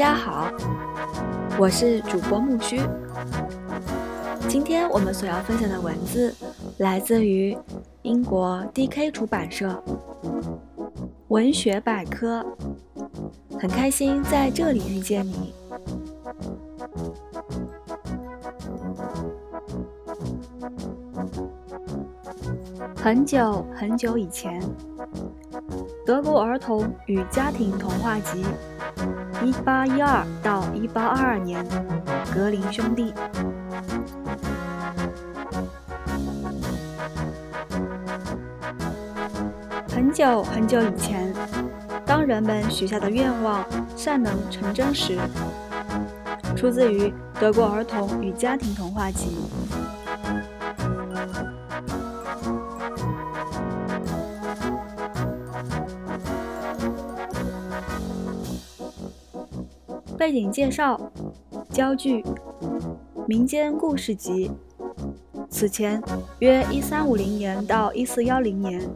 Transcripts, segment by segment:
家好，我是主播木须。今天我们所要分享的文字来自于英国 D.K 出版社文学百科。很开心在这里遇见你。很久很久以前，德国儿童与家庭童话集，一八一二到一八二二年，格林兄弟。很久很久以前。当人们许下的愿望善能成真时，出自于德国儿童与家庭童话集。背景介绍：焦距，民间故事集。此前约一三五零年到一四幺零年。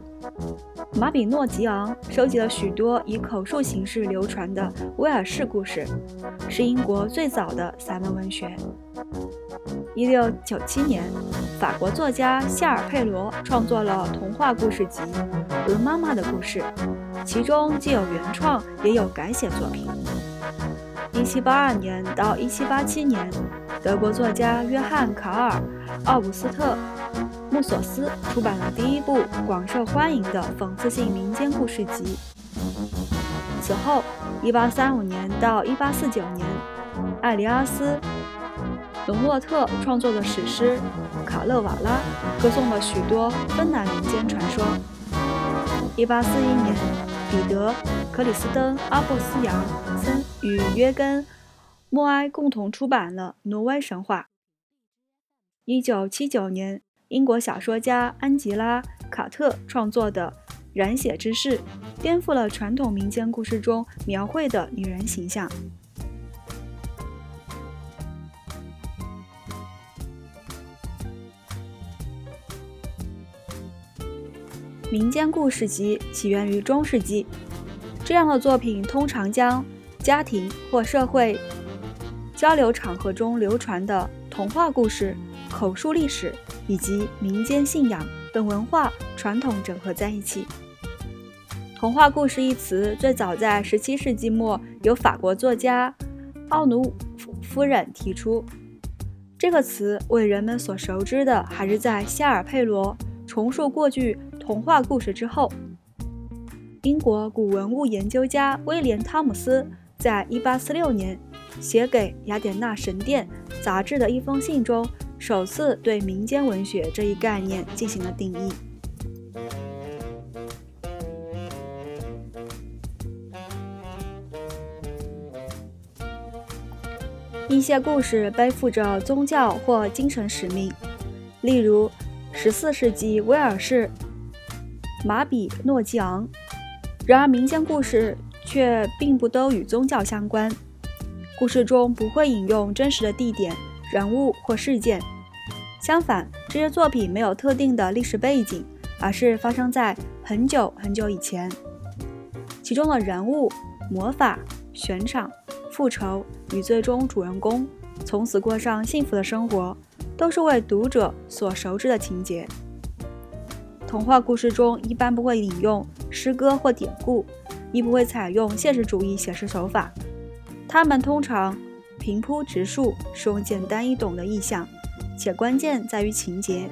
马比诺吉昂收集了许多以口述形式流传的威尔士故事，是英国最早的散文文学。一六九七年，法国作家夏尔佩罗创作了童话故事集《鹅妈妈的故事》，其中既有原创，也有改写作品。一七八二年到一七八七年，德国作家约翰·卡尔·奥古斯特。穆索斯出版了第一部广受欢迎的讽刺性民间故事集。此后，1835年到1849年，艾利阿斯·隆洛特创作的史诗《卡勒瓦拉》歌颂了许多芬兰民间传说。1841年，彼得·克里斯登·阿布斯扬森与约根·莫埃共同出版了《挪威神话》。1979年。英国小说家安吉拉·卡特创作的《染血之事》颠覆了传统民间故事中描绘的女人形象。民间故事集起源于中世纪，这样的作品通常将家庭或社会交流场合中流传的童话故事、口述历史。以及民间信仰等文化传统整合在一起。童话故事一词最早在17世纪末由法国作家奥努夫人提出。这个词为人们所熟知的，还是在夏尔佩罗重述过去童话故事之后。英国古文物研究家威廉·汤姆斯在1846年写给《雅典娜神殿》杂志的一封信中。首次对民间文学这一概念进行了定义。一些故事背负着宗教或精神使命，例如14世纪威尔士马比诺基昂。然而，民间故事却并不都与宗教相关，故事中不会引用真实的地点。人物或事件，相反，这些作品没有特定的历史背景，而是发生在很久很久以前。其中的人物、魔法、悬赏、复仇与最终主人公从此过上幸福的生活，都是为读者所熟知的情节。童话故事中一般不会引用诗歌或典故，亦不会采用现实主义写实手法，它们通常。平铺直述，使用简单易懂的意象，且关键在于情节。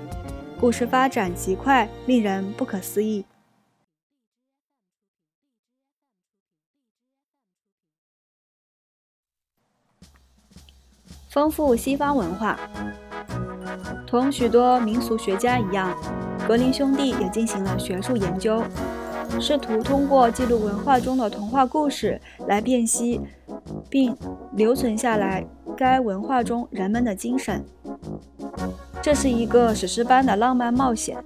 故事发展极快，令人不可思议。丰富西方文化，同许多民俗学家一样，格林兄弟也进行了学术研究，试图通过记录文化中的童话故事来辨析。并留存下来该文化中人们的精神。这是一个史诗般的浪漫冒险，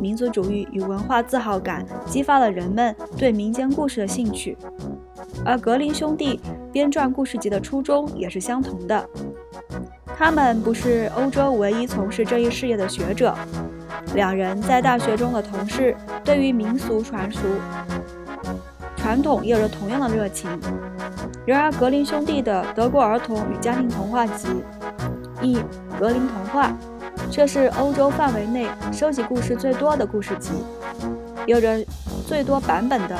民族主义与文化自豪感激发了人们对民间故事的兴趣。而格林兄弟编撰故事集的初衷也是相同的。他们不是欧洲唯一从事这一事业的学者，两人在大学中的同事对于民俗传俗。传统有着同样的热情。然而，格林兄弟的《德国儿童与家庭童话集》译《格林童话》，这是欧洲范围内收集故事最多的故事集，有着最多版本的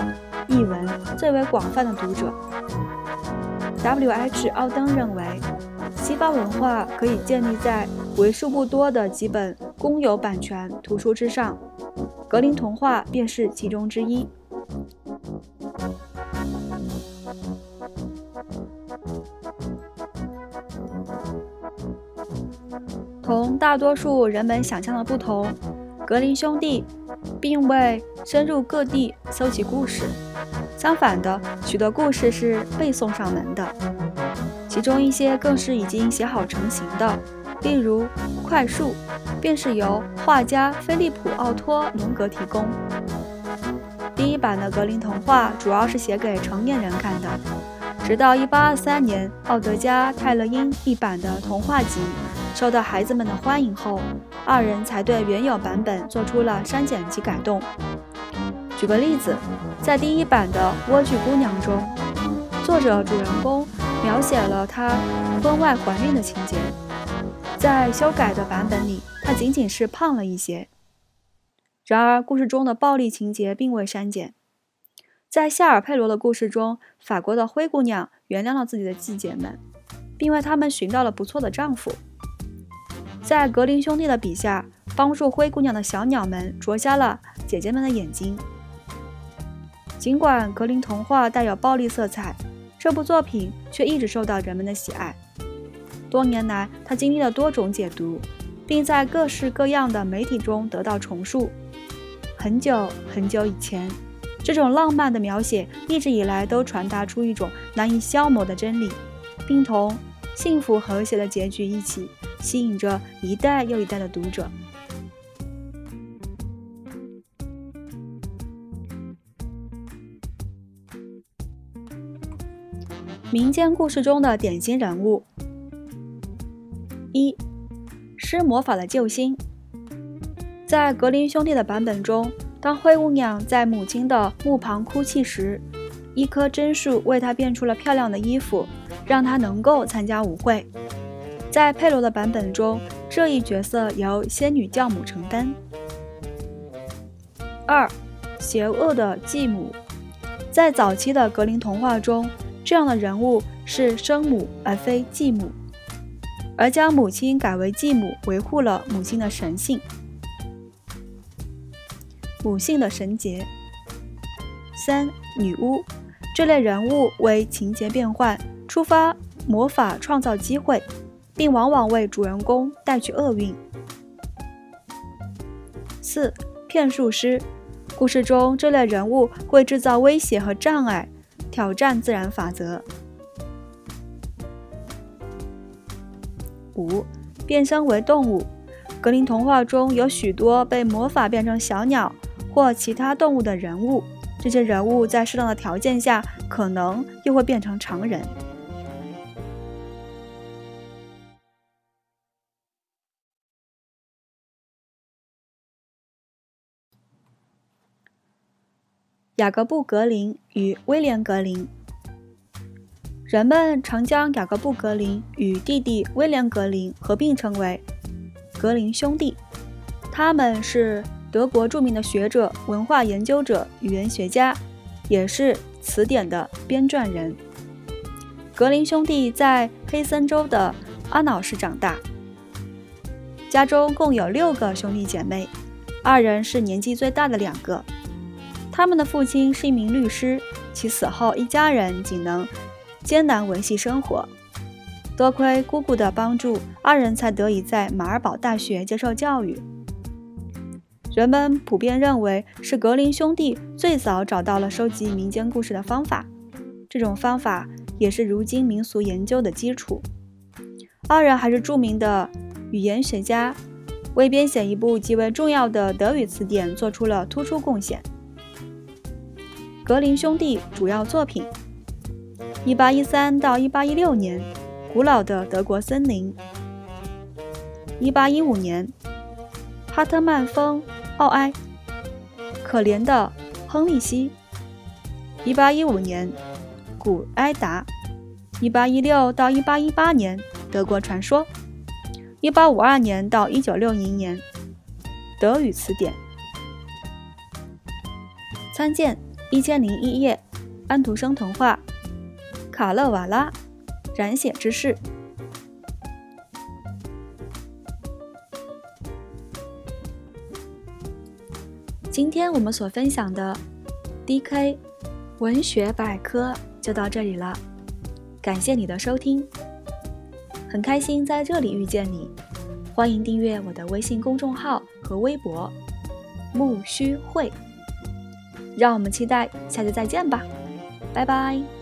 译文，最为广泛的读者。W.H. 奥登认为，西方文化可以建立在为数不多的几本公有版权图书之上，格林童话便是其中之一。同大多数人们想象的不同，格林兄弟并未深入各地搜集故事。相反的，许多故事是背诵上门的，其中一些更是已经写好成型的。例如《快树》，便是由画家菲利普·奥托·龙格提供。第一版的格林童话主要是写给成年人看的，直到1823年奥德加·泰勒因一版的童话集受到孩子们的欢迎后，二人才对原有版本做出了删减及改动。举个例子，在第一版的《莴苣姑娘》中，作者主人公描写了她婚外怀孕的情节，在修改的版本里，她仅仅是胖了一些。然而，故事中的暴力情节并未删减。在夏尔佩罗的故事中，法国的灰姑娘原谅了自己的季姐们，并为他们寻到了不错的丈夫。在格林兄弟的笔下，帮助灰姑娘的小鸟们啄瞎了姐姐们的眼睛。尽管格林童话带有暴力色彩，这部作品却一直受到人们的喜爱。多年来，它经历了多种解读，并在各式各样的媒体中得到重述。很久很久以前，这种浪漫的描写一直以来都传达出一种难以消磨的真理，并同幸福和谐的结局一起吸引着一代又一代的读者。民间故事中的典型人物：一、施魔法的救星。在格林兄弟的版本中，当灰姑娘在母亲的墓旁哭泣时，一棵榛树为她变出了漂亮的衣服，让她能够参加舞会。在佩罗的版本中，这一角色由仙女教母承担。二、邪恶的继母。在早期的格林童话中。这样的人物是生母而非继母，而将母亲改为继母，维护了母亲的神性、母性的神洁。三、女巫这类人物为情节变换，触发魔法创造机会，并往往为主人公带去厄运。四、骗术师故事中这类人物会制造威胁和障碍。挑战自然法则。五，变身为动物。格林童话中有许多被魔法变成小鸟或其他动物的人物，这些人物在适当的条件下，可能又会变成常人。雅各布·格林与威廉·格林，人们常将雅各布·格林与弟弟威廉·格林合并称为格林兄弟。他们是德国著名的学者、文化研究者、语言学家，也是词典的编撰人。格林兄弟在黑森州的阿瑙市长大，家中共有六个兄弟姐妹，二人是年纪最大的两个。他们的父亲是一名律师，其死后一家人仅能艰难维系生活。多亏姑姑的帮助，二人才得以在马尔堡大学接受教育。人们普遍认为是格林兄弟最早找到了收集民间故事的方法，这种方法也是如今民俗研究的基础。二人还是著名的语言学家，为编写一部极为重要的德语词典做出了突出贡献。格林兄弟主要作品。：1813到1816年，《古老的德国森林》；1815年，《哈特曼峰奥埃》；《可怜的亨利希》一八一五年，古埃达；一八一六到一八一八年，德国传说；一八五二年到一九六零年，德语词典。参见。一千零一夜，安徒生童话，卡勒瓦拉，染血之事。今天我们所分享的 DK 文学百科就到这里了，感谢你的收听，很开心在这里遇见你，欢迎订阅我的微信公众号和微博木须会，让我们期待下次再见吧，拜拜。